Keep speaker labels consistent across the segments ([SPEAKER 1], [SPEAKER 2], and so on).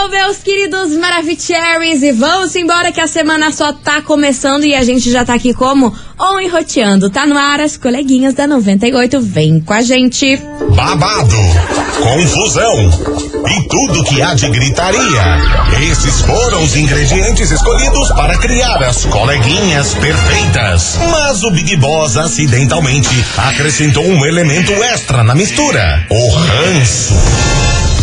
[SPEAKER 1] Hello, meus queridos Maravicheries! E vamos embora que a semana só tá começando e a gente já tá aqui como? On enroteando. Tá no ar as coleguinhas da 98. Vem com a gente.
[SPEAKER 2] Babado, confusão e tudo que há de gritaria. Esses foram os ingredientes escolhidos para criar as coleguinhas perfeitas. Mas o Big Boss acidentalmente acrescentou um elemento extra na mistura: o ranço.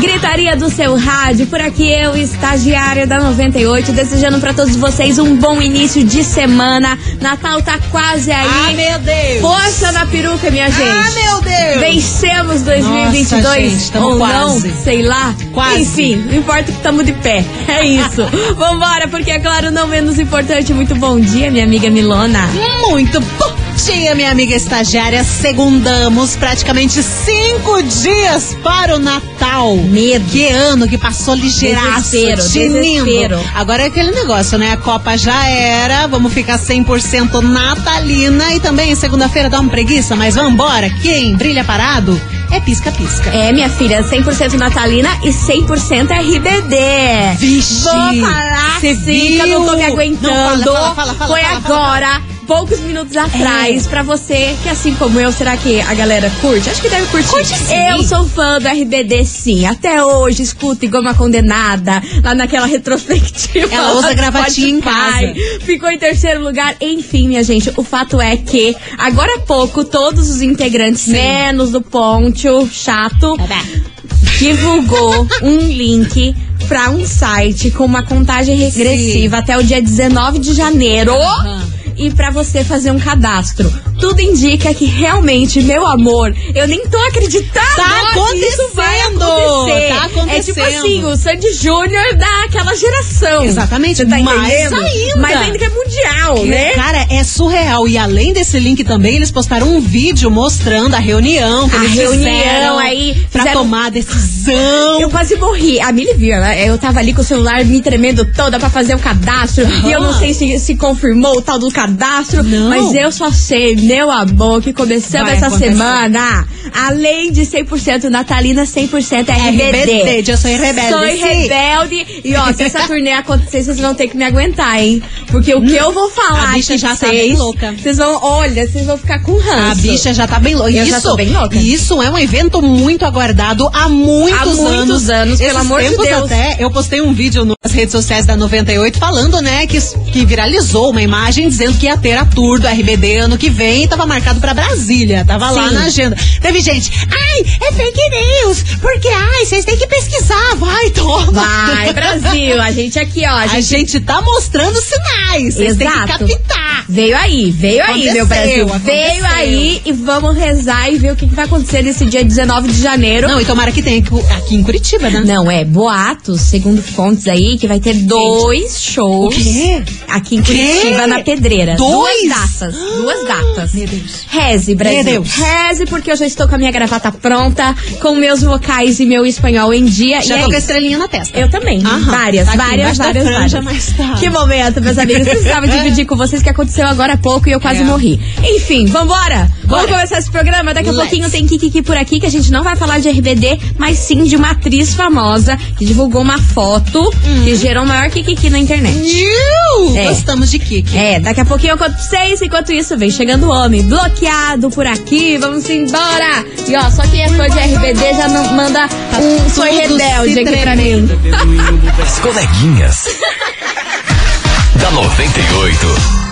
[SPEAKER 1] Gritaria do seu rádio, por aqui eu, estagiária da 98, desejando para todos vocês um bom início de semana. Natal tá quase aí.
[SPEAKER 3] Ah, meu Deus!
[SPEAKER 1] Força na peruca, minha gente.
[SPEAKER 3] Ah, meu Deus!
[SPEAKER 1] Vencemos 2022
[SPEAKER 3] Nossa, gente,
[SPEAKER 1] ou
[SPEAKER 3] quase.
[SPEAKER 1] não, sei lá.
[SPEAKER 3] Quase.
[SPEAKER 1] Enfim, não importa que estamos de pé. É isso. Vambora, porque é claro, não menos importante. Muito bom dia, minha amiga Milona.
[SPEAKER 3] Muito bom dia, minha amiga estagiária. Segundamos praticamente cinco dias para o Natal.
[SPEAKER 1] Medo.
[SPEAKER 3] Que ano que passou ligeiraço.
[SPEAKER 1] Desespero,
[SPEAKER 3] tinindo.
[SPEAKER 1] desespero.
[SPEAKER 3] Agora é aquele negócio, né? A Copa já era, vamos ficar 100% natalina. E também segunda-feira dá uma preguiça, mas vambora. Quem brilha parado é pisca-pisca.
[SPEAKER 1] É, minha filha, 100% natalina e 100% RBD.
[SPEAKER 3] Vixe,
[SPEAKER 1] Vou falar
[SPEAKER 3] cê
[SPEAKER 1] que eu não tô me
[SPEAKER 3] viu?
[SPEAKER 1] aguentando.
[SPEAKER 3] Não, fala, fala, fala,
[SPEAKER 1] Foi agora, poucos minutos atrás,
[SPEAKER 3] É.
[SPEAKER 1] pra você, que assim como eu, será que a galera curte? Acho que deve curtir.
[SPEAKER 3] Curte sim.
[SPEAKER 1] Eu sou fã do RBD, sim. Até hoje, escuto igual uma condenada, lá naquela retrospectiva.
[SPEAKER 3] Ela usa
[SPEAKER 1] do
[SPEAKER 3] gravatinha em casa.
[SPEAKER 1] Ficou em terceiro lugar. Enfim, minha gente, o fato é que, agora há pouco, todos os integrantes, menos o Poncho, chato, divulgou um link pra um site com uma contagem regressiva até o dia 19 de janeiro. E pra você fazer um cadastro. Tudo indica que realmente, meu amor, eu nem tô acreditando
[SPEAKER 3] Tá
[SPEAKER 1] que isso vai
[SPEAKER 3] acontecendo!
[SPEAKER 1] acontecer.
[SPEAKER 3] Tá
[SPEAKER 1] É tipo
[SPEAKER 3] acontecendo.
[SPEAKER 1] assim, o Sandy Júnior daquela geração.
[SPEAKER 3] Exatamente,
[SPEAKER 1] Você tá
[SPEAKER 3] mais ainda.
[SPEAKER 1] Mais ainda que é mundial, né?
[SPEAKER 3] Cara, é surreal. E além desse link também, eles postaram um vídeo mostrando a reunião que
[SPEAKER 1] A
[SPEAKER 3] eles
[SPEAKER 1] reunião aí,
[SPEAKER 3] pra
[SPEAKER 1] fizeram-
[SPEAKER 3] tomar a decisão.
[SPEAKER 1] Eu quase morri. A Mili viu, né? Eu tava ali com o celular me tremendo toda pra fazer o cadastro. E eu não sei se se confirmou o tal do cadastro.
[SPEAKER 3] Não.
[SPEAKER 1] Mas eu só sei, meu amor, que começamos
[SPEAKER 3] Vai
[SPEAKER 1] essa
[SPEAKER 3] acontecer.
[SPEAKER 1] semana. Além de 100% natalina, 100% RBD.
[SPEAKER 3] RBD, eu sou rebelde.
[SPEAKER 1] Sou rebelde. E ó, se essa turnê acontecer, vocês vão ter que me aguentar, hein? Porque o que eu vou falar
[SPEAKER 3] A bicha já
[SPEAKER 1] pra
[SPEAKER 3] tá
[SPEAKER 1] vocês,
[SPEAKER 3] bem louca.
[SPEAKER 1] Vocês vão, olha, vocês vão ficar com ranço.
[SPEAKER 3] A bicha já tá bem louca.
[SPEAKER 1] Eu
[SPEAKER 3] isso,
[SPEAKER 1] já tô bem louca.
[SPEAKER 3] Isso é um evento muito aguardado há muitos
[SPEAKER 1] Há
[SPEAKER 3] anos.
[SPEAKER 1] muitos anos, pelo
[SPEAKER 3] Esses
[SPEAKER 1] amor de Deus.
[SPEAKER 3] até, eu postei um vídeo nas redes sociais da 98 falando, né, que, que viralizou uma imagem dizendo que ia ter a tour do RBD ano que vem tava marcado pra Brasília. Tava lá
[SPEAKER 1] Sim.
[SPEAKER 3] na agenda. Teve gente, ai, é fake news, porque, ai, vocês têm que pesquisar. Vai, toma.
[SPEAKER 1] Vai, Brasil. A gente aqui, ó. A
[SPEAKER 3] A
[SPEAKER 1] gente
[SPEAKER 3] gente tá mostrando sinais. Vocês têm que captar.
[SPEAKER 1] Veio aí, veio aí,
[SPEAKER 3] Aconteceu,
[SPEAKER 1] meu Brasil.
[SPEAKER 3] aconteceu.
[SPEAKER 1] Veio aí e vamos rezar e ver o que, que vai acontecer nesse dia 19 de janeiro.
[SPEAKER 3] Não, e tomara que tenha aqui em Curitiba, né?
[SPEAKER 1] Não, é boatos, segundo fontes aí, que vai ter dois shows aqui em? Curitiba, na Pedreira.
[SPEAKER 3] Dois?
[SPEAKER 1] Duas datas. Duas datas.
[SPEAKER 3] Meu Deus.
[SPEAKER 1] Reze, Brasil.
[SPEAKER 3] Meu Deus.
[SPEAKER 1] Reze, porque eu já estou com a minha gravata pronta, com meus vocais e meu espanhol em dia.
[SPEAKER 3] Já
[SPEAKER 1] e
[SPEAKER 3] tô
[SPEAKER 1] é
[SPEAKER 3] com a estrelinha na testa.
[SPEAKER 1] Eu também.
[SPEAKER 3] Aham.
[SPEAKER 1] Várias,
[SPEAKER 3] Tá
[SPEAKER 1] várias, várias,
[SPEAKER 3] franja,
[SPEAKER 1] várias.
[SPEAKER 3] tá.
[SPEAKER 1] Que momento, meus amigos. Precisava dividir com vocês que aconteceu agora há pouco e eu quase
[SPEAKER 3] É.
[SPEAKER 1] morri. Enfim, vambora! Vamos
[SPEAKER 3] Bora.
[SPEAKER 1] começar esse programa. Daqui a
[SPEAKER 3] Let's.
[SPEAKER 1] pouquinho tem Kiki por aqui, que a gente não vai falar de RBD, mas sim de uma atriz famosa que divulgou uma foto que gerou o maior Kiki na internet.
[SPEAKER 3] Iu,
[SPEAKER 1] É.
[SPEAKER 3] Gostamos de Kiki.
[SPEAKER 1] É, daqui a pouquinho eu conto pra vocês. Enquanto isso, vem chegando o homem bloqueado por aqui. Vamos embora. E ó, só quem é fã de RBD já não manda um Foi
[SPEAKER 3] Tá
[SPEAKER 1] Rebelde aqui pra mim.
[SPEAKER 4] As coleguinhas. da 98.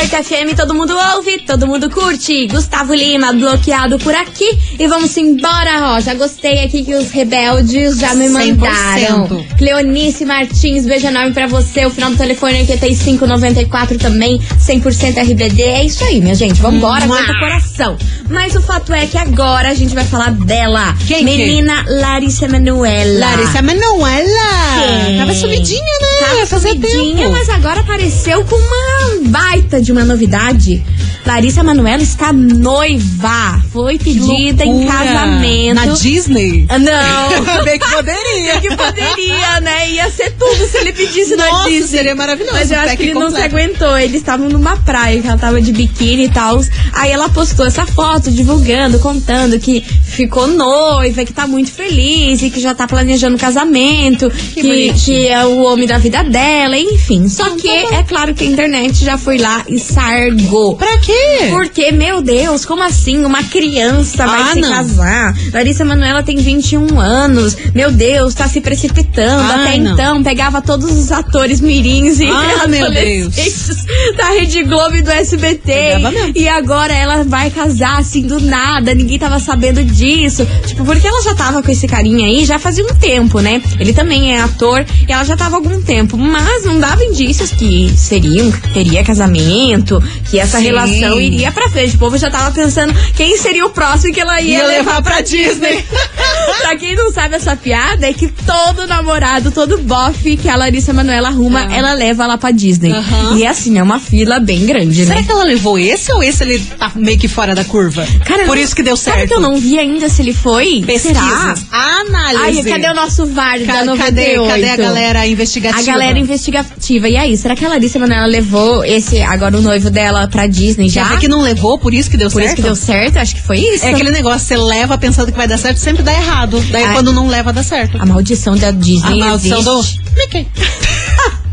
[SPEAKER 1] 98 FM, todo mundo ouve, todo mundo curte. Gustavo Lima, bloqueado por aqui. E vamos embora, ó. Já gostei aqui que os rebeldes já me
[SPEAKER 3] 100%.
[SPEAKER 1] mandaram. Cleonice Martins, beijo enorme pra você. O final do telefone é 8594 também, 100% RBD. É isso aí, minha gente. Vambora, aguenta o coração. Mas o fato é que agora a gente vai falar dela.
[SPEAKER 3] Quem,
[SPEAKER 1] Menina Larissa Manoela.
[SPEAKER 3] Larissa Manoela.
[SPEAKER 1] Sim.
[SPEAKER 3] Tava sumidinha, né?
[SPEAKER 1] Tava
[SPEAKER 3] tempo.
[SPEAKER 1] mas agora apareceu com uma baita de uma novidade. Larissa Manoela está noiva. Foi pedida em casamento.
[SPEAKER 3] Na Disney?
[SPEAKER 1] Não.
[SPEAKER 3] Bem que poderia.
[SPEAKER 1] que poderia, né? Ia ser tudo se ele pedisse na
[SPEAKER 3] Nossa,
[SPEAKER 1] Disney.
[SPEAKER 3] seria maravilhoso.
[SPEAKER 1] Mas eu acho que ele não se
[SPEAKER 3] completo.
[SPEAKER 1] aguentou. Eles estavam numa praia, que ela tava de biquíni e tal. Aí ela postou essa foto, divulgando, contando que ficou noiva, que tá muito feliz e que já tá planejando casamento, que,
[SPEAKER 3] bonitinho.
[SPEAKER 1] que é o homem da vida dela, enfim. Só que é claro que a internet já foi lá e sargou.
[SPEAKER 3] Pra quê?
[SPEAKER 1] Porque, meu Deus, como assim? Uma criança vai
[SPEAKER 3] Ah,
[SPEAKER 1] se
[SPEAKER 3] não.
[SPEAKER 1] casar. Larissa Manoela tem 21 anos. Meu Deus, tá se precipitando.
[SPEAKER 3] Ah,
[SPEAKER 1] Até
[SPEAKER 3] não.
[SPEAKER 1] então, pegava todos os atores mirins e
[SPEAKER 3] Ah, meu
[SPEAKER 1] adolescentes da Rede Globo e do SBT. E agora ela vai casar assim do nada. Ninguém tava sabendo disso. Tipo, porque ela já tava com esse carinha aí já fazia um tempo, né? Ele também é ator e ela já tava há algum tempo. Mas não dava indícios que seriam, teria casamento, que essa
[SPEAKER 3] Sim.
[SPEAKER 1] relação iria pra frente. O povo já tava pensando quem seria o próximo que ela ia,
[SPEAKER 3] Ia
[SPEAKER 1] levar,
[SPEAKER 3] levar
[SPEAKER 1] pra
[SPEAKER 3] pra
[SPEAKER 1] Disney. pra quem não sabe essa piada, é que todo namorado, todo bofe que a Larissa Manoela arruma,
[SPEAKER 3] Ah.
[SPEAKER 1] ela leva lá pra Disney.
[SPEAKER 3] Aham.
[SPEAKER 1] E assim, é uma fila bem grande,
[SPEAKER 3] Será
[SPEAKER 1] né?
[SPEAKER 3] que ela levou esse ou esse ele tá meio que fora da curva?
[SPEAKER 1] Cara,
[SPEAKER 3] Por isso que deu certo.
[SPEAKER 1] Sabe que eu não vi ainda se ele foi? Será?
[SPEAKER 3] Pesquisas. Análise.
[SPEAKER 1] Ai, cadê o nosso VAR da
[SPEAKER 3] Ca-
[SPEAKER 1] 98?
[SPEAKER 3] cadê, cadê a galera investigativa?
[SPEAKER 1] A galera investigativa. E aí, será que a Larissa Manoela levou esse, agora o noivo dela pra Disney já?
[SPEAKER 3] Já que não levou, por isso que deu
[SPEAKER 1] Por
[SPEAKER 3] certo?
[SPEAKER 1] isso que deu certo? Acho que foi isso.
[SPEAKER 3] É aquele negócio, você leva pensando que vai dar certo, sempre dá errado. Daí
[SPEAKER 1] Ai.
[SPEAKER 3] quando não leva, dá certo.
[SPEAKER 1] A maldição da
[SPEAKER 3] A
[SPEAKER 1] Disney
[SPEAKER 3] maldição do...
[SPEAKER 1] existe.
[SPEAKER 3] Mickey.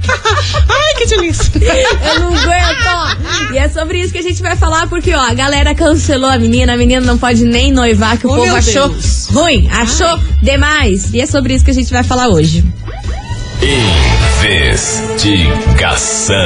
[SPEAKER 3] Ai, que delícia.
[SPEAKER 1] Eu não aguento. E é sobre isso que a gente vai falar, porque, ó, a galera cancelou a menina, a menina não pode nem noivar, que o
[SPEAKER 3] Oh,
[SPEAKER 1] povo achou
[SPEAKER 3] Deus.
[SPEAKER 1] ruim, achou demais. E é sobre isso que a gente vai falar hoje.
[SPEAKER 4] Investigação.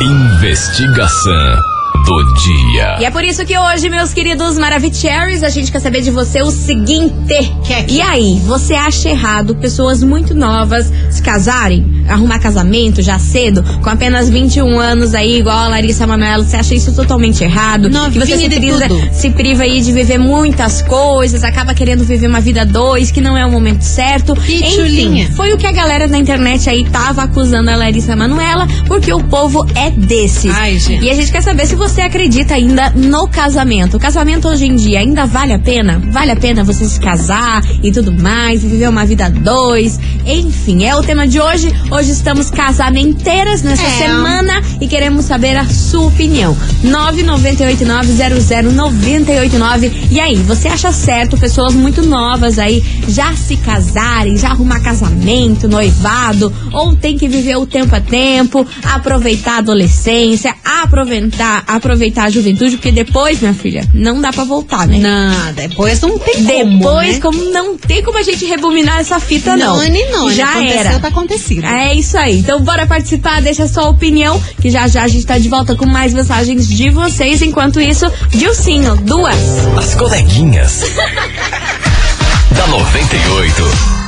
[SPEAKER 4] Investigação do dia.
[SPEAKER 1] E é por isso que hoje, meus queridos Maravicheries, a gente quer saber de você o seguinte.
[SPEAKER 3] Que é que?
[SPEAKER 1] E aí, você acha errado pessoas muito novas se casarem? Arrumar casamento já cedo, com apenas 21 anos aí, igual a Larissa Manoela, você acha isso totalmente errado? que você se,
[SPEAKER 3] tudo.
[SPEAKER 1] se priva aí de viver muitas coisas, acaba querendo viver uma vida dois, que não é o momento certo.
[SPEAKER 3] Que
[SPEAKER 1] Enfim,
[SPEAKER 3] chulinha.
[SPEAKER 1] foi o que a galera na internet aí tava acusando a Larissa Manoela, porque o povo é desses.
[SPEAKER 3] Ai, gente.
[SPEAKER 1] E a gente quer saber se você acredita ainda no casamento. O casamento hoje em dia ainda vale a pena? Vale a pena você se casar e tudo mais, viver uma vida a dois? Enfim, é o tema de hoje. Hoje estamos casamenteiras nessa
[SPEAKER 3] É.
[SPEAKER 1] semana e queremos saber a sua opinião. 998900989. E aí, você acha certo pessoas muito novas aí já se casarem, já arrumar casamento, noivado, ou tem que viver o tempo a tempo, aproveitar a adolescência, aproveitar, aproveitar a juventude, porque depois, minha filha, não dá pra voltar, né?
[SPEAKER 3] Não, depois não tem como,
[SPEAKER 1] Depois,
[SPEAKER 3] né?
[SPEAKER 1] como não tem como a gente rebobinar essa fita, não.
[SPEAKER 3] Não, não, não.
[SPEAKER 1] Já
[SPEAKER 3] Aconteceu,
[SPEAKER 1] era.
[SPEAKER 3] tá acontecido.
[SPEAKER 1] É isso aí. Então bora participar, deixa a sua opinião, que já já a gente tá de volta com mais mensagens de vocês. Enquanto isso, Dilcinho, duas.
[SPEAKER 4] As coleguinhas. da 98.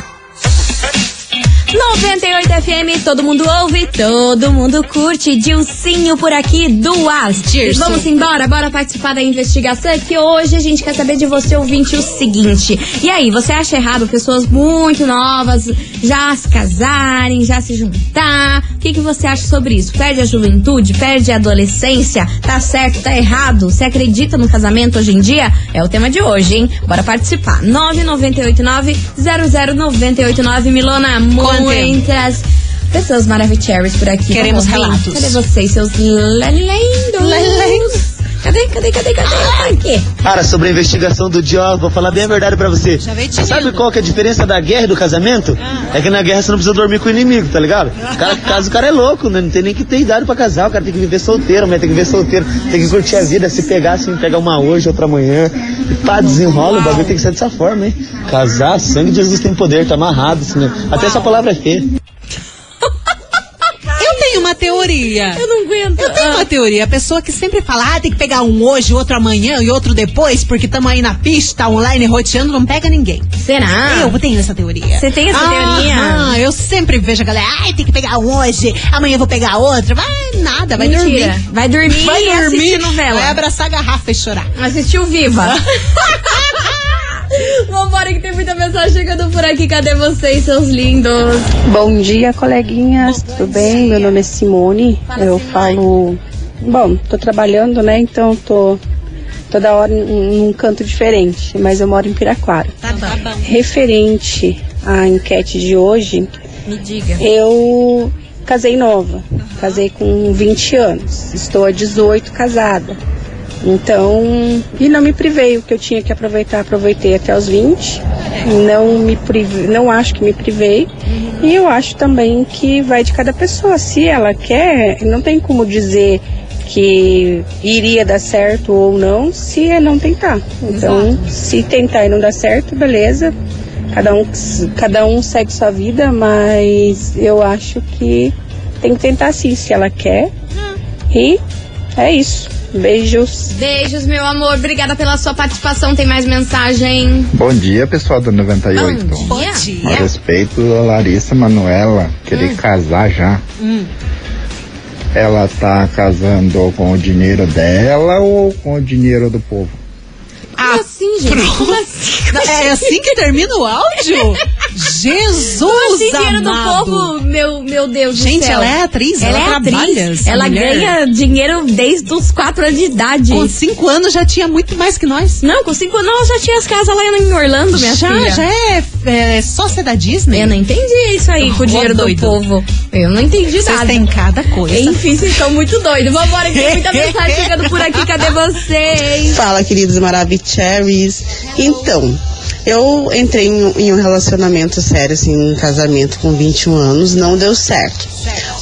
[SPEAKER 1] 98 FM, todo mundo ouve, todo mundo curte. Dilcinho por aqui, duas.
[SPEAKER 3] Dirce.
[SPEAKER 1] Vamos embora, bora participar da investigação que hoje a gente quer saber de você, ouvinte, o seguinte. E aí, você acha errado pessoas muito novas já se casarem, já se juntar? O que, que você acha sobre isso? Perde a juventude? Perde a adolescência? Tá certo, tá errado? Você acredita no casamento hoje em dia? É o tema de hoje, hein? Bora participar. 9989-00989. Milona, muitas pessoas maravilhosas por aqui.
[SPEAKER 3] Queremos relatos.
[SPEAKER 1] Cadê vocês, seus lendos? Cadê, cadê, cadê, cadê? Aqui.
[SPEAKER 5] Cara, sobre a investigação do ó, vou falar bem a verdade pra você.
[SPEAKER 3] Já veio te
[SPEAKER 5] Sabe qual que é a diferença da guerra e do casamento? É que na guerra você não precisa dormir com o inimigo, tá ligado? O cara que casa, o cara é louco, né? Não tem nem que ter idade pra casar, o cara tem que viver solteiro, mas tem que viver solteiro, tem que curtir a vida, se pegar assim, pegar uma hoje, outra amanhã. E pá, desenrola, o bagulho tem que ser dessa forma, hein? Casar, sangue de Jesus tem poder, tá amarrado, assim, né? Até essa palavra é feia.
[SPEAKER 3] Tenho uma teoria.
[SPEAKER 1] Eu não aguento.
[SPEAKER 3] Eu tenho
[SPEAKER 1] Ah.
[SPEAKER 3] uma teoria. A pessoa que sempre fala, ah, tem que pegar um hoje, outro amanhã e outro depois, porque estamos aí na pista, online, roteando, não pega ninguém.
[SPEAKER 1] Será?
[SPEAKER 3] Eu tenho essa teoria.
[SPEAKER 1] Você tem essa teoria?
[SPEAKER 3] Ah, eu sempre vejo a galera, ai, tem que pegar um hoje, amanhã vou pegar outro. Vai nada, vai
[SPEAKER 1] Mentira.
[SPEAKER 3] dormir.
[SPEAKER 1] Vai dormir
[SPEAKER 3] Vai dormir,
[SPEAKER 1] novela.
[SPEAKER 3] vai abraçar a garrafa e chorar.
[SPEAKER 1] Assistiu Viva. Vambora que tem muita mensagem chegando por aqui. Cadê vocês, seus lindos?
[SPEAKER 6] Bom dia, coleguinhas. Tudo bem? Meu nome é Simone. Eu falo. Bom, tô trabalhando, né? Então tô toda hora em num canto diferente, mas eu moro em Piraquara.
[SPEAKER 3] Tá bom.
[SPEAKER 6] Referente à enquete de hoje,
[SPEAKER 1] Me diga.
[SPEAKER 6] eu casei nova. Casei com 20 anos. Estou a 18 casada. Então, e não me privei, o que eu tinha que aproveitar, aproveitei até os 20. Não me privei, não acho que me privei. E eu acho também que vai de cada pessoa. Se ela quer, não tem como dizer que iria dar certo ou não, se é não tentar. Então, se tentar e não dar certo, beleza. Cada um, cada um segue sua vida, mas eu acho que tem que tentar sim, se ela quer. E é isso. Beijos.
[SPEAKER 1] Beijos, meu amor. Obrigada pela sua participação. Tem mais mensagem?
[SPEAKER 7] Bom dia, pessoal do 98.
[SPEAKER 1] Bom dia.
[SPEAKER 7] A
[SPEAKER 3] dia.
[SPEAKER 7] respeito da Larissa Manuela querer
[SPEAKER 1] Hum.
[SPEAKER 7] casar já. Ela tá casando com o dinheiro dela ou com o dinheiro do povo?
[SPEAKER 1] Como assim, gente? Como assim?
[SPEAKER 3] É assim que termina o áudio? Jesus
[SPEAKER 1] Como dinheiro do
[SPEAKER 3] amado.
[SPEAKER 1] povo, meu, meu Deus
[SPEAKER 3] Gente,
[SPEAKER 1] do céu.
[SPEAKER 3] ela é atriz,
[SPEAKER 1] Ela,
[SPEAKER 3] ela
[SPEAKER 1] é
[SPEAKER 3] trabalha,
[SPEAKER 1] atriz. Ela
[SPEAKER 3] mulher.
[SPEAKER 1] ganha dinheiro desde os 4 anos de idade.
[SPEAKER 3] Com cinco anos já tinha muito mais que nós.
[SPEAKER 1] Não, com 5 anos ela já tinha as casas lá em Orlando, minha
[SPEAKER 3] já,
[SPEAKER 1] filha.
[SPEAKER 3] já é, é sócia da Disney.
[SPEAKER 1] Eu não entendi isso aí com o dinheiro
[SPEAKER 3] doido.
[SPEAKER 1] do povo. Eu não entendi
[SPEAKER 3] Vocês
[SPEAKER 1] nada.
[SPEAKER 3] têm cada coisa.
[SPEAKER 1] Enfim, vocês estão muito doidos. Vambora, que tem muita mensagem chegando por aqui. Cadê vocês?
[SPEAKER 8] Fala, queridos Maravicheries. Então, eu entrei em, em um relacionamento sério, assim, um casamento com 21 anos, não deu certo.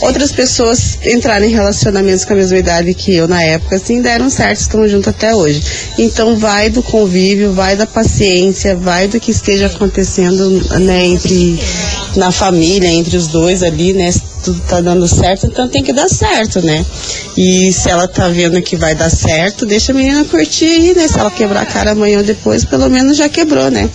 [SPEAKER 8] Outras pessoas entraram em relacionamentos com a mesma idade que eu na época, assim, deram certo, estão juntos até hoje. Então, vai do convívio, vai da paciência, vai do que esteja acontecendo, né, entre, na família, entre os dois ali, né, tudo tá dando certo, então tem que dar certo, né? E se ela tá vendo que vai dar certo, deixa a menina curtir aí, né? Se ela quebrar a cara amanhã ou depois, pelo menos já quebrou, né?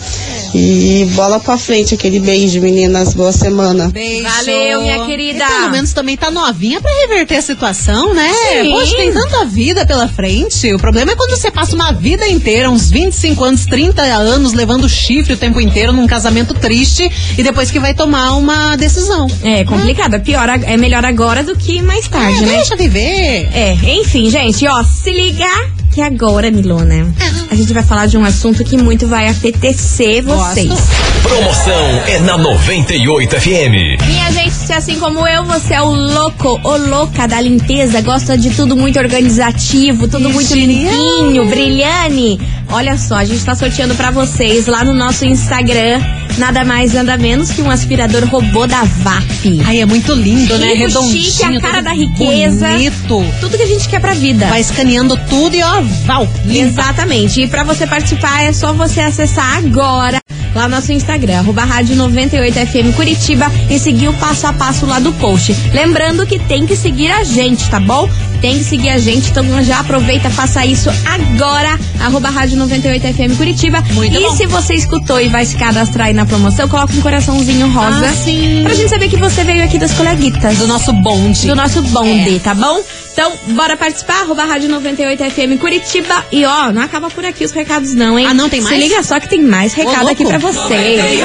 [SPEAKER 8] E bola pra frente, aquele beijo, meninas, boa semana.
[SPEAKER 3] Beijo.
[SPEAKER 1] Valeu, minha querida.
[SPEAKER 3] E pelo menos também tá novinha pra reverter a situação, né?
[SPEAKER 1] Sim.
[SPEAKER 3] Poxa, tem tanta vida pela frente. O problema é quando você passa uma vida inteira, uns 25 anos, 30 anos, levando chifre o tempo inteiro num casamento triste e depois que vai tomar uma decisão.
[SPEAKER 1] É complicado. É, pior, ag- é melhor agora do que mais tarde,
[SPEAKER 3] É,
[SPEAKER 1] né?
[SPEAKER 3] deixa viver.
[SPEAKER 1] É, enfim, gente, ó, se ligar que agora, Milona, a gente vai falar de um assunto que muito vai apetecer vocês.
[SPEAKER 3] Gosto.
[SPEAKER 4] Promoção é na 98 FM.
[SPEAKER 1] Minha gente, se assim como eu, você é o louco ou louca da limpeza, gosta de tudo muito organizativo, tudo muito limpinho, brilhante. Olha só, a gente tá sorteando pra vocês lá no nosso Instagram, nada mais, nada menos que um aspirador robô da VAP.
[SPEAKER 3] Ai, é muito lindo, né?
[SPEAKER 1] Rico,
[SPEAKER 3] Redondinho.
[SPEAKER 1] chique, a cara da riqueza.
[SPEAKER 3] Bonito.
[SPEAKER 1] Tudo que a gente quer pra vida.
[SPEAKER 3] Vai escaneando tudo e ó, val, limpa.
[SPEAKER 1] Exatamente. E pra você participar é só você acessar agora lá no nosso Instagram, arroba rádio 98FM Curitiba e seguir o passo a passo lá do post. Lembrando que tem que seguir a gente, tá bom? Tem que seguir a gente, então já aproveita, faça isso agora, arroba rádio 98FM Curitiba.
[SPEAKER 3] Muito
[SPEAKER 1] e
[SPEAKER 3] bom.
[SPEAKER 1] se você escutou e vai se cadastrar aí na promoção, coloca um coraçãozinho rosa.
[SPEAKER 3] Ah, sim.
[SPEAKER 1] Pra gente saber que você veio aqui das coleguitas.
[SPEAKER 3] Do nosso bonde.
[SPEAKER 1] Do nosso bonde, tá bom? Então, bora participar, arroba rádio 98FM Curitiba. E ó, não acaba por aqui os recados não, hein?
[SPEAKER 3] Ah, não tem mais?
[SPEAKER 1] Se liga só que tem mais recado
[SPEAKER 3] louco.
[SPEAKER 1] aqui pra vocês.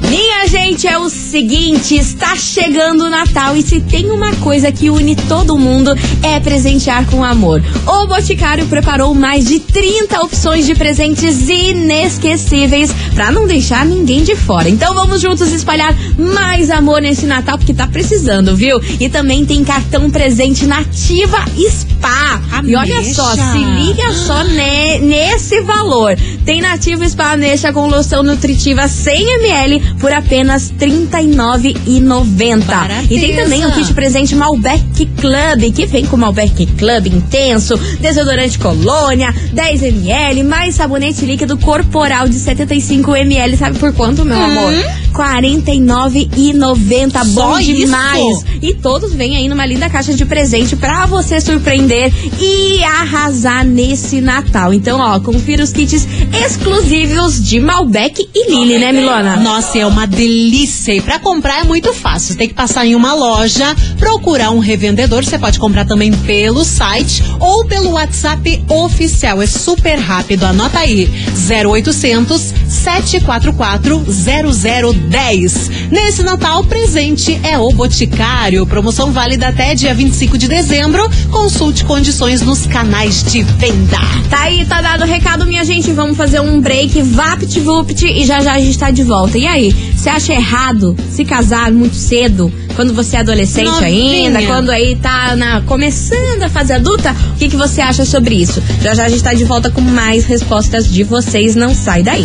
[SPEAKER 1] Minha gente, é o seguinte, está chegando o Natal e se tem uma coisa que une todo mundo é presentear com amor. O Boticário preparou mais de 30 opções de presentes inesquecíveis pra não deixar ninguém de fora. Então vamos juntos espalhar mais amor nesse Natal porque tá precisando, viu? E também tem cartão presente nativa Spa. E olha
[SPEAKER 3] Ameixa.
[SPEAKER 1] só, se liga só ne- nesse esse valor. Tem Nativa Spa Ameixa com loção nutritiva 100ml por apenas R$ 39,90. E tem também o kit presente Malbec Club, que vem com Malbec Club intenso, desodorante colônia, 10ml, mais sabonete líquido corporal de 75ml. Sabe por quanto, meu amor? R$ 49,90. Bom
[SPEAKER 3] isso?
[SPEAKER 1] demais. E todos vêm aí numa linda caixa de presente pra você surpreender e arrasar nesse Natal. Então, ó, confira os kits exclusivos de Malbec e Lili, né, Milona?
[SPEAKER 3] Nossa, é uma delícia. E pra comprar é muito fácil. Você tem que passar em uma loja, procurar um revendedor. Você pode comprar também pelo site ou pelo WhatsApp oficial. É super rápido. Anota aí: 0800 744 0010. Nesse Natal, presente é o Boticário. Promoção válida até dia 25 de dezembro. Consulte condições nos canais de venda.
[SPEAKER 1] Tá aí, tá dado o recado, minha gente. Vamos fazer um break, vapt vupt e já já a gente tá de volta. E aí, você acha errado se casar muito cedo, quando você é adolescente
[SPEAKER 3] Novinha.
[SPEAKER 1] ainda, quando aí tá na, começando a fase adulta? O que, que você acha sobre isso? Já já a gente tá de volta com mais respostas de vocês. Não sai daí.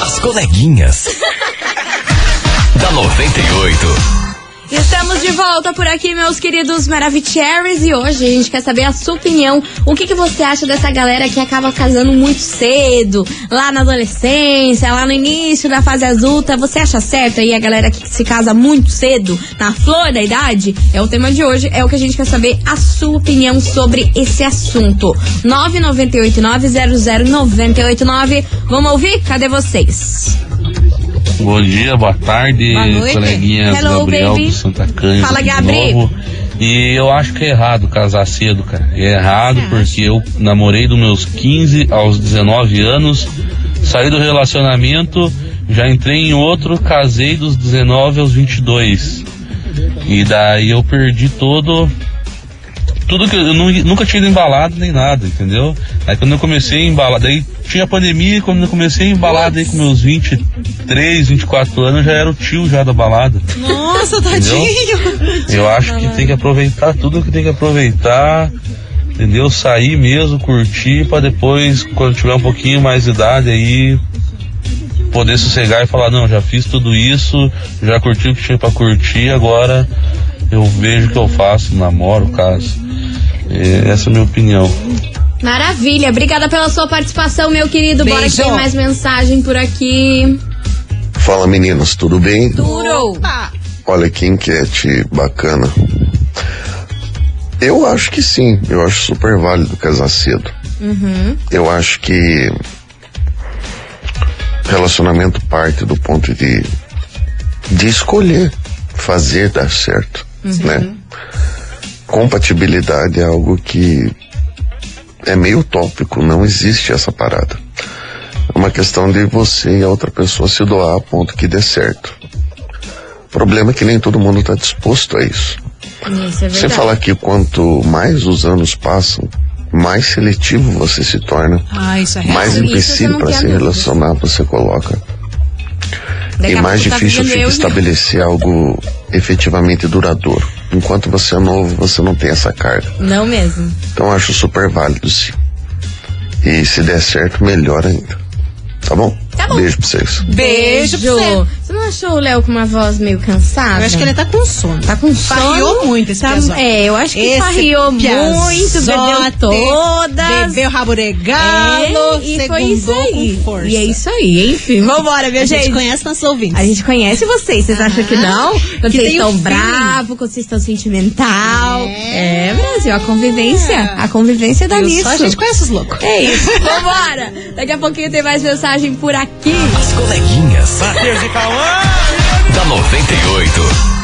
[SPEAKER 4] As coleguinhas. da 98.
[SPEAKER 1] Estamos de volta por aqui, meus queridos Maravicheries, e hoje a gente quer saber a sua opinião. O que, que você acha dessa galera que acaba casando muito cedo, lá na adolescência, lá no início da fase adulta? Você acha certo aí a galera que se casa muito cedo, na flor da idade? É o tema de hoje, é o que a gente quer saber a sua opinião sobre esse assunto. 998900989. Vamos ouvir? Cadê vocês?
[SPEAKER 9] Bom dia, boa tarde,
[SPEAKER 1] Boa
[SPEAKER 9] coleguinhas
[SPEAKER 1] Hello,
[SPEAKER 9] Gabriel
[SPEAKER 1] baby.
[SPEAKER 9] do Santa Cândida
[SPEAKER 1] Fala,
[SPEAKER 9] de
[SPEAKER 1] Gabri.
[SPEAKER 9] novo. E eu acho que é errado casar cedo, cara. É errado porque eu namorei dos meus 15 aos 19 anos, saí do relacionamento, já entrei em outro, casei dos 19 aos 22. E daí eu perdi todo tudo que eu nu- nunca tinha ido embalado nem nada, entendeu? Aí quando eu comecei a embalar, daí tinha pandemia, e quando eu comecei a embalar daí com meus 23, 24 anos, eu já era o tio já da balada.
[SPEAKER 3] Nossa, tadinho.
[SPEAKER 9] Eu acho que tem que aproveitar tudo que tem que aproveitar, entendeu? Sair mesmo, curtir, pra depois, quando tiver um pouquinho mais de idade aí, poder sossegar e falar, não, já fiz tudo isso, já curti o que tinha pra curtir, agora eu vejo o que eu faço, namoro, caso. É, essa é a minha opinião.
[SPEAKER 1] Maravilha, obrigada pela sua participação, meu querido. Bora que
[SPEAKER 3] Beijo.
[SPEAKER 1] tem mais mensagem por aqui.
[SPEAKER 10] Fala meninas, tudo bem?
[SPEAKER 1] Duro.
[SPEAKER 10] Olha que enquete bacana. Eu acho que sim, eu acho super válido casar cedo. Eu acho que relacionamento parte do ponto de, de escolher fazer dar certo, né? Compatibilidade é algo que é meio utópico, não existe essa parada. É uma questão de você e a outra pessoa se doar a ponto que dê certo. O problema é que nem todo mundo está disposto a isso.
[SPEAKER 1] Isso é
[SPEAKER 10] Sem falar que quanto mais os anos passam, mais seletivo você se torna,
[SPEAKER 3] Ah, é
[SPEAKER 10] mais empecilho para se relacionar você coloca.
[SPEAKER 1] Daqui
[SPEAKER 10] e
[SPEAKER 1] a
[SPEAKER 10] mais
[SPEAKER 1] tá
[SPEAKER 10] difícil
[SPEAKER 1] vivendo
[SPEAKER 10] fica
[SPEAKER 1] eu,
[SPEAKER 10] estabelecer algo efetivamente duradouro. Enquanto você é novo, você não tem essa carga.
[SPEAKER 1] Não mesmo.
[SPEAKER 10] Então acho super válido sim. E se der certo, melhor ainda. Tá bom?
[SPEAKER 1] Tá bom.
[SPEAKER 10] Beijo pra vocês.
[SPEAKER 3] Beijo pra você.
[SPEAKER 1] Você não achou o Léo com uma voz meio cansada?
[SPEAKER 3] Eu acho que ele tá com sono.
[SPEAKER 1] Tá com sono.
[SPEAKER 3] Farriou muito esse
[SPEAKER 1] tá,
[SPEAKER 3] piazote.
[SPEAKER 1] É, eu acho que
[SPEAKER 3] Esse
[SPEAKER 1] farriou muito, bebeu todas.
[SPEAKER 3] Bebeu rabo de galo,
[SPEAKER 1] É, e foi isso aí.
[SPEAKER 3] com força.
[SPEAKER 1] E é isso aí, enfim. Vambora, minha
[SPEAKER 3] A gente
[SPEAKER 1] gente.
[SPEAKER 3] conhece nossos ouvintes.
[SPEAKER 1] A gente conhece vocês, vocês acham que não? Quando
[SPEAKER 3] que
[SPEAKER 1] vocês
[SPEAKER 3] tem
[SPEAKER 1] estão
[SPEAKER 3] um
[SPEAKER 1] bravos, quando vocês estão sentimental.
[SPEAKER 3] É.
[SPEAKER 1] É, Brasil, a convivência. A convivência dá
[SPEAKER 3] Viu
[SPEAKER 1] nisso.
[SPEAKER 3] Só a gente conhece os loucos.
[SPEAKER 1] É isso. Vambora. Daqui a pouquinho tem mais mensagem por aqui.
[SPEAKER 4] As coleguinhas. Da 98.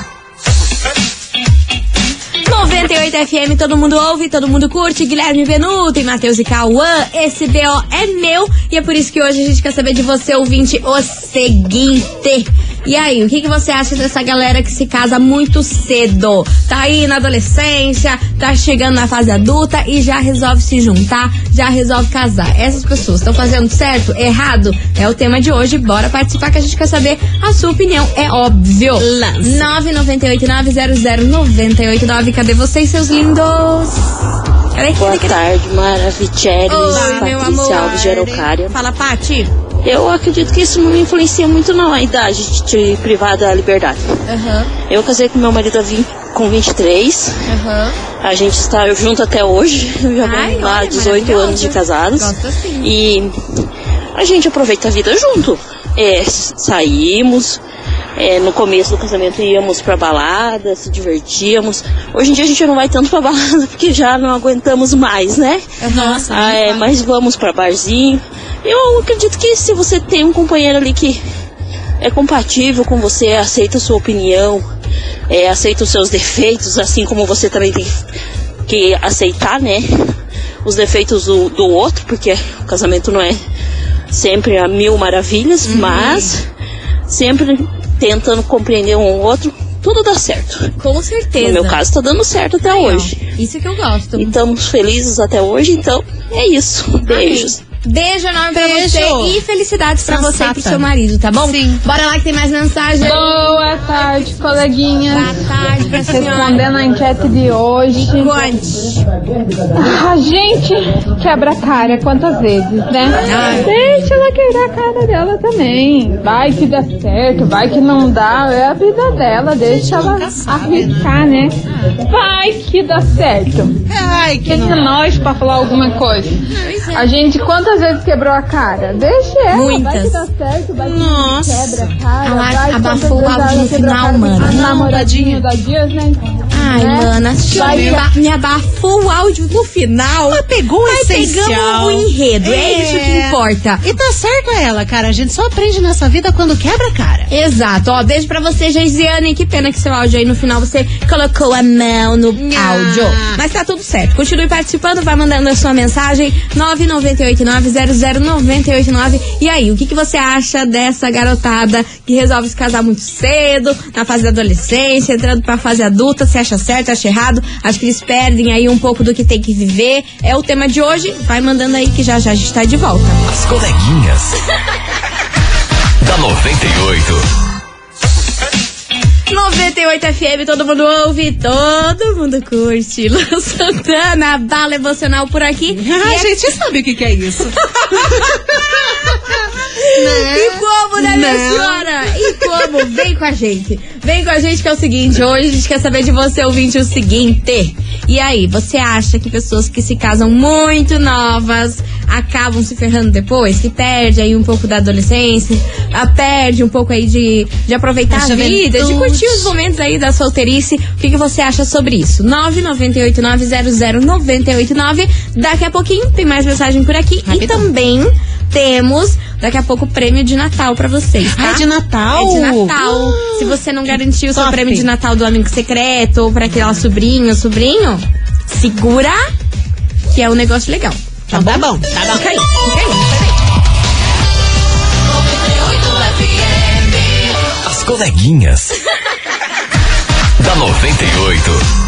[SPEAKER 1] 98 FM, todo mundo ouve, todo mundo curte. Guilherme Benuto e Matheus e Cauã. Esse BO é meu e é por isso que hoje a gente quer saber de você, ouvinte, o seguinte. E aí, o que, que você acha dessa galera que se casa muito cedo? Tá aí na adolescência, tá chegando na fase adulta e já resolve se juntar, já resolve casar. Essas pessoas estão fazendo certo, errado? É o tema de hoje. Bora participar que a gente quer saber a sua opinião. É óbvio.
[SPEAKER 3] Lance.
[SPEAKER 1] 998900989. Cadê vocês, seus lindos? Cadê?
[SPEAKER 11] Boa
[SPEAKER 1] Cadê? Cadê?
[SPEAKER 11] tarde, Maravicheries,
[SPEAKER 1] Olá, meu amor.
[SPEAKER 11] Patrícia Alves de Araucária.
[SPEAKER 1] Fala, Pati.
[SPEAKER 11] Eu acredito que isso não influencia muito não, a idade de te privar da liberdade.
[SPEAKER 1] Aham,
[SPEAKER 11] Eu casei com meu marido há 20 com 23,
[SPEAKER 1] aham.
[SPEAKER 11] a gente está junto até hoje, já vamos lá
[SPEAKER 1] olha,
[SPEAKER 11] 18 anos de casados.
[SPEAKER 1] Gosto sim.
[SPEAKER 11] E a gente aproveita a vida junto. É, saímos, é, no começo do casamento íamos pra balada, se divertíamos. Hoje em dia a gente não vai tanto pra balada porque já não aguentamos mais, né?
[SPEAKER 1] Nossa,
[SPEAKER 11] Ah, é, mas vamos pra barzinho. Eu acredito que se você tem um companheiro ali que é compatível com você, aceita a sua opinião, é, aceita os seus defeitos, assim como você também tem que aceitar, né? Os defeitos do, do outro, porque o casamento não é sempre a mil maravilhas, mas sempre tentando compreender um outro, tudo dá certo.
[SPEAKER 1] Com certeza.
[SPEAKER 11] No meu caso, tá dando certo até hoje.
[SPEAKER 1] Isso que eu gosto.
[SPEAKER 11] E estamos felizes até hoje, então é isso. Beijos.
[SPEAKER 1] Beijo enorme pra
[SPEAKER 3] Beijo.
[SPEAKER 1] você e felicidades pra você e pro seu marido, tá bom?
[SPEAKER 3] Sim.
[SPEAKER 1] Bora lá que tem mais mensagem.
[SPEAKER 12] Boa tarde, coleguinhas.
[SPEAKER 1] Boa tarde pra senhora.
[SPEAKER 12] Respondendo a enquete de hoje.
[SPEAKER 1] Conte.
[SPEAKER 12] A gente quebra a cara quantas vezes, né? Deixa ela quebrar a cara dela também. Vai que dá certo, vai que não dá. É a vida dela, deixa ela arriscar, né? Vai que dá certo.
[SPEAKER 3] Ai, que
[SPEAKER 12] Quem é nós pra falar alguma coisa? A gente quantas vezes quebrou a cara? Deixa ela, vai
[SPEAKER 1] Muitas.
[SPEAKER 12] que dá certo, vai que
[SPEAKER 3] Nossa.
[SPEAKER 12] quebra a cara.
[SPEAKER 1] Ela
[SPEAKER 12] vai,
[SPEAKER 1] abafou
[SPEAKER 12] quantas
[SPEAKER 1] o áudio no final, mano. Não,
[SPEAKER 12] namoradinho da Disney.
[SPEAKER 1] Ai,
[SPEAKER 12] né?
[SPEAKER 1] mana,
[SPEAKER 12] Vai
[SPEAKER 1] me, abafou o áudio no final.
[SPEAKER 3] Ela pegou o
[SPEAKER 1] Mas
[SPEAKER 3] essencial.
[SPEAKER 1] pegamos o enredo, é isso que importa.
[SPEAKER 3] E tá certo ela, cara. A gente só aprende nessa vida quando quebra a cara.
[SPEAKER 1] Exato, ó, beijo pra você, Geisiane. Que pena que seu áudio aí no final você colocou a mão no
[SPEAKER 3] Ah.
[SPEAKER 1] áudio. Mas tá tudo certo. Continue participando, vai mandando a sua mensagem. 998900989. E aí, o que, que você acha dessa garotada que resolve se casar muito cedo, na fase da adolescência, entrando pra fase adulta? Você acha certo, acha errado? Acho que eles perdem aí um pouco do que tem que viver. É o tema de hoje. Vai mandando aí que já já a gente tá de volta.
[SPEAKER 4] As coleguinhas. da 98.
[SPEAKER 1] 98 FM, todo mundo ouve, todo mundo curte. Lu Santana, bala emocional por aqui.
[SPEAKER 3] Ah,
[SPEAKER 1] e,
[SPEAKER 3] a gente sabe o que, que é isso.
[SPEAKER 1] e como, né, minha
[SPEAKER 3] Não.
[SPEAKER 1] senhora? E como? Vem com a gente. Vem com a gente que é o seguinte, hoje a gente quer saber de você, ouvinte, o seguinte. E aí, você acha que pessoas que se casam muito novas acabam se ferrando depois? Que perde aí um pouco da adolescência, a perde um pouco aí de, de aproveitar
[SPEAKER 3] Da
[SPEAKER 1] a vida, de curtir os momentos aí da solteirice. O que, que você acha sobre isso? 998900989. Daqui a pouquinho tem mais mensagem por aqui. E
[SPEAKER 3] Rapidão.
[SPEAKER 1] também temos daqui a pouco o prêmio de Natal pra vocês, tá?
[SPEAKER 3] Ah, é de Natal?
[SPEAKER 1] É de Natal. Se você não garantiu o seu prêmio de Natal do amigo secreto ou pra aquela sobrinho, sobrinho, segura que é um negócio legal.
[SPEAKER 3] Então tá bom.
[SPEAKER 1] Tá bom, fica aí, fica aí.
[SPEAKER 4] As coleguinhas. da 98.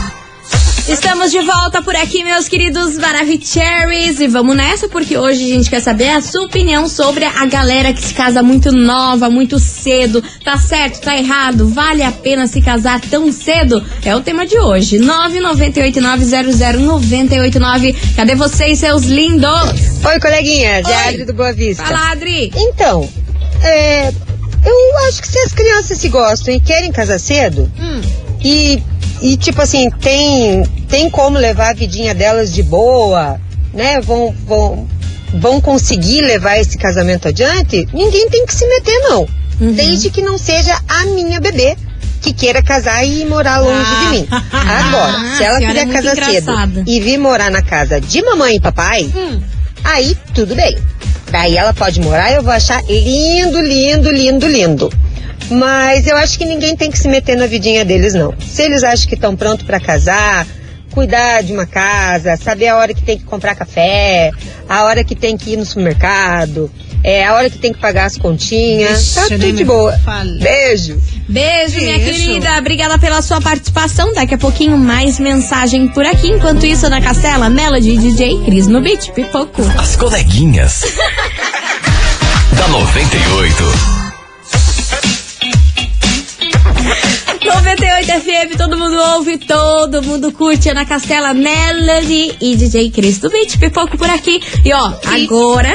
[SPEAKER 1] Estamos de volta por aqui, meus queridos Maravicheries. E vamos nessa, porque hoje a gente quer saber a sua opinião sobre a galera que se casa muito nova, muito cedo. Tá certo, tá errado? Vale a pena se casar tão cedo? É o tema de hoje. 998900989. Cadê vocês, seus lindos?
[SPEAKER 13] Oi, coleguinhas. É
[SPEAKER 1] Oi.
[SPEAKER 13] a Adri do Boa Vista.
[SPEAKER 1] Fala, Adri.
[SPEAKER 13] Então, é, eu acho que se as crianças se gostam e querem casar cedo,
[SPEAKER 1] Hum.
[SPEAKER 13] e, e tipo assim, tem, tem como levar a vidinha delas de boa, né? Vão, vão, vão conseguir levar esse casamento adiante, ninguém tem que se meter, não.
[SPEAKER 1] Uhum.
[SPEAKER 13] Desde que não seja a minha bebê que queira casar e morar longe
[SPEAKER 3] Ah.
[SPEAKER 13] de mim. Agora, se
[SPEAKER 1] a
[SPEAKER 13] ela
[SPEAKER 1] é
[SPEAKER 13] quiser
[SPEAKER 1] muito
[SPEAKER 13] casar
[SPEAKER 1] engraçada.
[SPEAKER 13] cedo e vir morar na casa de mamãe e papai,
[SPEAKER 1] Hum.
[SPEAKER 13] aí tudo bem. Daí ela pode morar, eu vou achar lindo, lindo, lindo, lindo. Mas eu acho que ninguém tem que se meter na vidinha deles, não. Se eles acham que estão prontos para casar, cuidar de uma casa, saber a hora que tem que comprar café, a hora que tem que ir no supermercado, É a hora que tem que pagar as continhas. Tá tudo de boa.
[SPEAKER 3] fale.
[SPEAKER 13] Beijo.
[SPEAKER 1] Beijo, minha
[SPEAKER 3] Beijo.
[SPEAKER 1] querida. Obrigada pela sua participação. Daqui a pouquinho mais mensagem por aqui. Enquanto isso, na Castela, Melody e DJ Cris no beat. Pipoco.
[SPEAKER 4] As coleguinhas. da 98.
[SPEAKER 1] 98 FM, todo mundo ouve, todo mundo curte. Ana Castela, Melody e DJ Cris do beat. Pipoco por aqui. E ó, agora.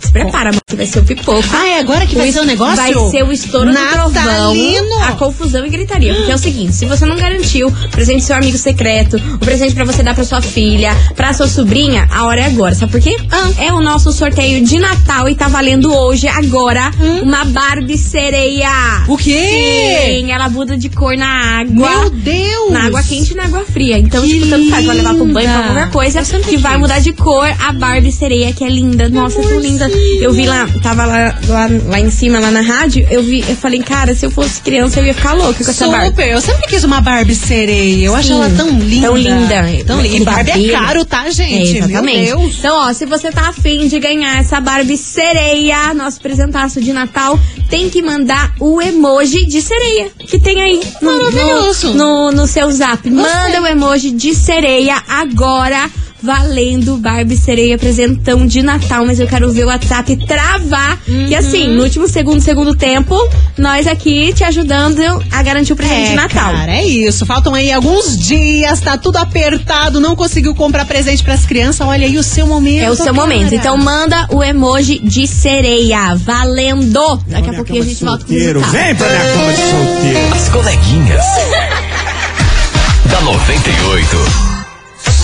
[SPEAKER 1] Se prepara, mano, que vai ser o pipoco.
[SPEAKER 3] Ah, é agora que vai ser o negócio?
[SPEAKER 1] Vai ser o estouro
[SPEAKER 3] Natalino.
[SPEAKER 1] do trovão, a confusão e gritaria. Porque é o seguinte, se você não garantiu o presente do seu amigo secreto, o presente pra você dar pra sua filha, pra sua sobrinha, a hora é agora. Sabe por quê? É o nosso sorteio de Natal e tá valendo hoje, agora, uma Barbie sereia.
[SPEAKER 3] O quê?
[SPEAKER 1] Sim, ela muda de cor na água.
[SPEAKER 3] Meu Deus!
[SPEAKER 1] Na água quente e na água fria. Então,
[SPEAKER 3] Que
[SPEAKER 1] tipo, tanto faz, vai levar pro banho, pra qualquer coisa, que vai mudar de cor a Barbie sereia, que é linda. Nossa, é tão linda. Eu vi lá, tava lá, lá, lá em cima, lá na rádio, eu vi, eu falei, cara, se eu fosse criança, eu ia ficar louca com essa Barbie.
[SPEAKER 3] Super, eu sempre quis uma Barbie sereia. Eu acho ela tão linda.
[SPEAKER 1] Tão linda.
[SPEAKER 3] Tão linda. E Barbie é
[SPEAKER 1] cabelo.
[SPEAKER 3] caro, tá, gente?
[SPEAKER 1] É, exatamente.
[SPEAKER 3] Meu Deus.
[SPEAKER 1] Então, ó, se você tá afim de ganhar essa Barbie sereia, nosso presentaço de Natal, tem que mandar o emoji de sereia que tem aí no,
[SPEAKER 3] Maravilhoso.
[SPEAKER 1] no, no, no seu zap. Manda o emoji de sereia agora. Valendo Barbie Sereia presentão de Natal, mas eu quero ver o WhatsApp travar. E assim, no último segundo, segundo tempo, nós aqui te ajudando a garantir o presente
[SPEAKER 3] É,
[SPEAKER 1] de Natal.
[SPEAKER 3] Cara, é isso. Faltam aí alguns dias, tá tudo apertado, não conseguiu comprar presente pras crianças. Olha aí o seu momento.
[SPEAKER 1] É o seu
[SPEAKER 3] cara.
[SPEAKER 1] momento. Então manda o emoji de sereia. Valendo! Daqui a pouquinho a gente volta com o.
[SPEAKER 14] Vem pra minha cama de solteiro.
[SPEAKER 4] As coleguinhas. da 98.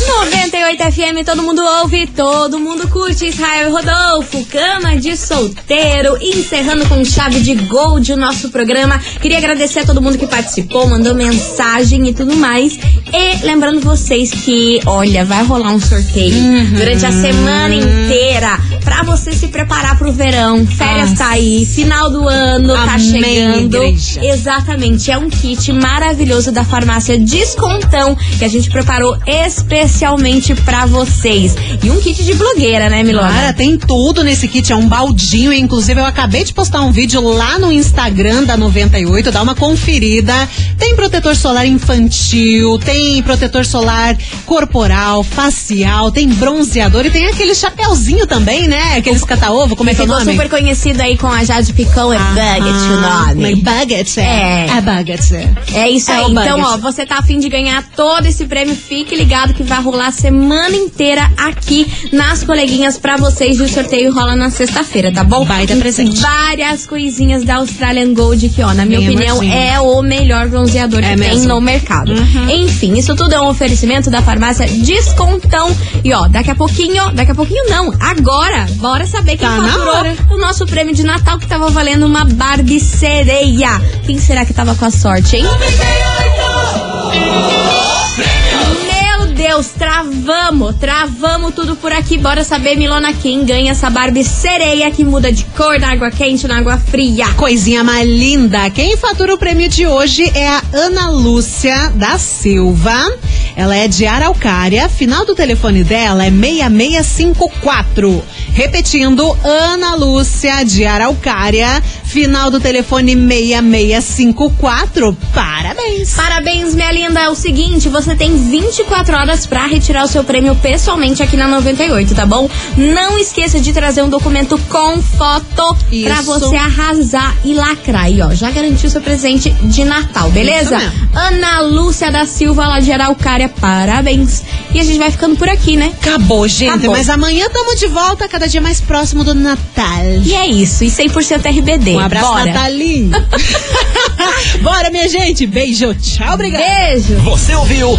[SPEAKER 1] 98 FM, todo mundo ouve, todo mundo curte. Israel Rodolfo, cama de solteiro, encerrando com chave de gold o nosso programa. Queria agradecer a todo mundo que participou, mandou mensagem e tudo mais. E lembrando vocês que, olha, vai rolar um sorteio durante a semana inteira pra você se preparar pro verão. Férias tá aí, final do ano tá
[SPEAKER 3] Amém,
[SPEAKER 1] chegando.
[SPEAKER 3] igreja.
[SPEAKER 1] Exatamente, é um kit maravilhoso da farmácia Descontão que a gente preparou especialmente pra vocês. E um kit de blogueira, né, Milona?
[SPEAKER 3] Cara, tem tudo nesse kit, é um baldinho. Inclusive, eu acabei de postar um vídeo lá no Instagram da 98, dá uma conferida. Tem protetor solar infantil, tem protetor solar corporal, facial, tem bronzeador e tem aquele chapéuzinho também, né? Aqueles cata-ovo, como é que é o
[SPEAKER 1] Ficou
[SPEAKER 3] nome?
[SPEAKER 1] super conhecido aí com a Jade Picon, é Bucket o nome.
[SPEAKER 3] Bucket,
[SPEAKER 1] É.
[SPEAKER 3] É.
[SPEAKER 1] É isso
[SPEAKER 3] É
[SPEAKER 1] aí.
[SPEAKER 3] o
[SPEAKER 1] então,
[SPEAKER 3] Bucket.
[SPEAKER 1] ó, você tá afim de ganhar todo esse prêmio, fique ligado que vai rolar a semana inteira aqui nas coleguinhas pra vocês e o sorteio rola na sexta-feira, tá bom?
[SPEAKER 3] Baita
[SPEAKER 1] Com
[SPEAKER 3] presente.
[SPEAKER 1] Várias coisinhas da Australian Gold que, ó, na minha
[SPEAKER 3] Bem
[SPEAKER 1] opinião,
[SPEAKER 3] amorzinho.
[SPEAKER 1] é o melhor bronzeador
[SPEAKER 3] É
[SPEAKER 1] que tem
[SPEAKER 3] mesmo.
[SPEAKER 1] no mercado.
[SPEAKER 3] Uhum.
[SPEAKER 1] Enfim, isso tudo é um oferecimento da farmácia Descontão. E ó, daqui a pouquinho, daqui a pouquinho não, agora, Bora saber quem
[SPEAKER 3] tá
[SPEAKER 1] faturou o nosso prêmio de Natal que tava valendo uma Barbie sereia. Quem será que tava com a sorte, hein? 98! Deus, travamos, travamos tudo por aqui. Bora saber, Milona, quem ganha essa Barbie sereia que muda de cor na água quente, na água fria.
[SPEAKER 3] Coisinha mais linda. Quem fatura o prêmio de hoje é a Ana Lúcia da Silva. Ela é de Araucária. Final do telefone dela é 6654. Repetindo, Ana Lúcia de Araucária. Final do telefone 6654. Parabéns.
[SPEAKER 1] Parabéns, minha linda. É o seguinte, você tem 24 horas pra retirar o seu prêmio pessoalmente aqui na 98, tá bom? Não esqueça de trazer um documento com foto
[SPEAKER 3] Isso.
[SPEAKER 1] pra você arrasar e lacrar. E ó, já garantiu seu presente de Natal, beleza? Ana Lúcia da Silva, lá de Araucária, parabéns. E a gente vai ficando por aqui, né?
[SPEAKER 3] Acabou, gente.
[SPEAKER 1] Acabou.
[SPEAKER 3] Mas amanhã estamos de volta, cada dia mais próximo do Natal.
[SPEAKER 1] E é isso, e 100% RBD.
[SPEAKER 3] Um abraço,
[SPEAKER 1] Bora.
[SPEAKER 3] Natalinho. Bora, minha gente. Beijo. Tchau, obrigada.
[SPEAKER 1] Beijo.
[SPEAKER 4] Você ouviu?